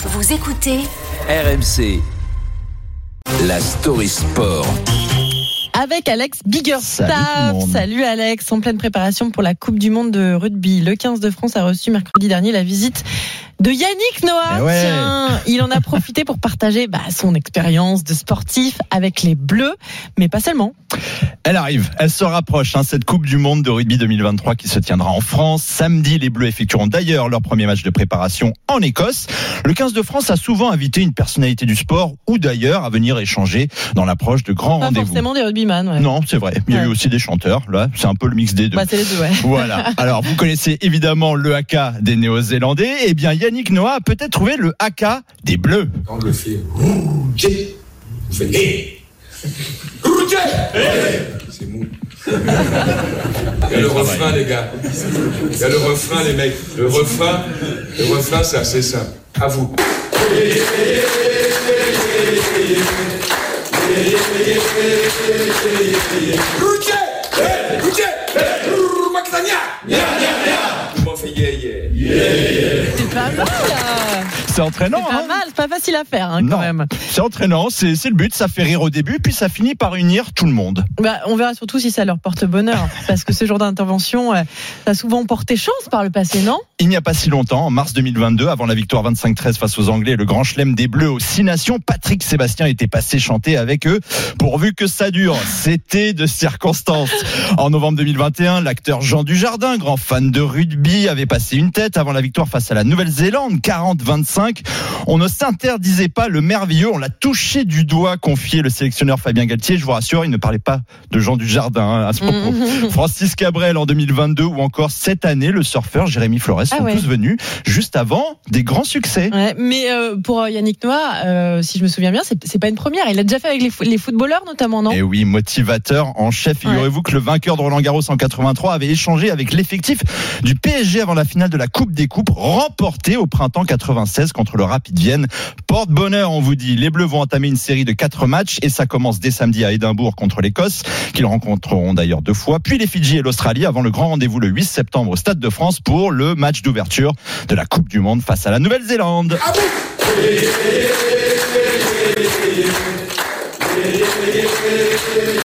Vous écoutez RMC. La story sport. avec Alex Biggerstaff. Salut. Salut Alex, en pleine préparation pour la Coupe du Monde de rugby. Le 15 de France a reçu mercredi dernier la visite de Yannick Noah. Eh ouais. Tiens, il en a profité pour partager bah, son expérience de sportif avec les Bleus, mais pas seulement. Elle arrive, elle se rapproche, hein, cette Coupe du Monde de rugby 2023 qui se tiendra en France. Samedi, les Bleus effectueront d'ailleurs leur premier match de préparation en Écosse. Le 15 de France a souvent invité une personnalité du sport ou d'ailleurs à venir échanger dans l'approche de grands Pas rendez-vous. forcément des rugbyman. Ouais. Non, c'est vrai. Il y a eu aussi des chanteurs. Là, c'est un peu le mix des deux. Bah, c'est les deux, ouais. Voilà. Alors, vous connaissez évidemment le haka des Néo-Zélandais. Eh bien, Yannick Noah a peut-être trouvé le haka des Bleus. Quand le fait rouge, vous faites C'est mou. Il y a le refrain, les gars. Il y a le refrain, les mecs. Le refrain, le refrain, c'est assez simple. À vous. Rouge Rouge Mactania Familie. C'est entraînant, C'est pas hein mal, c'est pas facile à faire hein, quand Non. même. C'est entraînant, c'est le but, ça fait rire au début, puis ça finit par unir tout le monde. Bah, on verra surtout si ça leur porte bonheur, parce que ce genre d'intervention, euh, ça a souvent porté chance par le passé, non? Il n'y a pas si longtemps, en mars 2022, avant la victoire 25-13 face aux Anglais, le grand chelem des Bleus aux Six Nations, Patrick Sébastien était passé chanter avec eux, pourvu que ça dure. C'était de circonstance. En novembre 2021, l'acteur Jean Dujardin, grand fan de rugby, avait passé une tête avant la victoire face à la Nouvelle-Zélande, 40-25. On ne s'interdisait pas le merveilleux, on l'a touché du doigt, confié le sélectionneur Fabien Galtier. Je vous rassure, il ne parlait pas de Jean Dujardin hein, à ce propos. Francis Cabrel en 2022 ou encore cette année, le surfeur Jérémy Flores sont Ah ouais. tous venus juste avant des grands succès. Ouais, mais euh, pour euh, Yannick Noah, euh, si je me souviens bien, c'est pas une première. Il l'a déjà fait avec les, fo- les footballeurs notamment, non? Et oui, motivateur en chef. Figurez-vous que le vainqueur de Roland Garros en 83 avait échangé avec l'effectif du PSG avant la finale de la Coupe des Coupes, remportée au printemps 96 contre le Rapid Vienne. Porte-bonheur, on vous dit. Les Bleus vont entamer une série de quatre matchs et ça commence dès samedi à Édimbourg contre l'Écosse, qu'ils rencontreront d'ailleurs deux fois. Puis les Fidji et l'Australie avant le grand rendez-vous le 8 septembre au Stade de France pour le match d'ouverture de la Coupe du Monde face à la Nouvelle-Zélande. Vous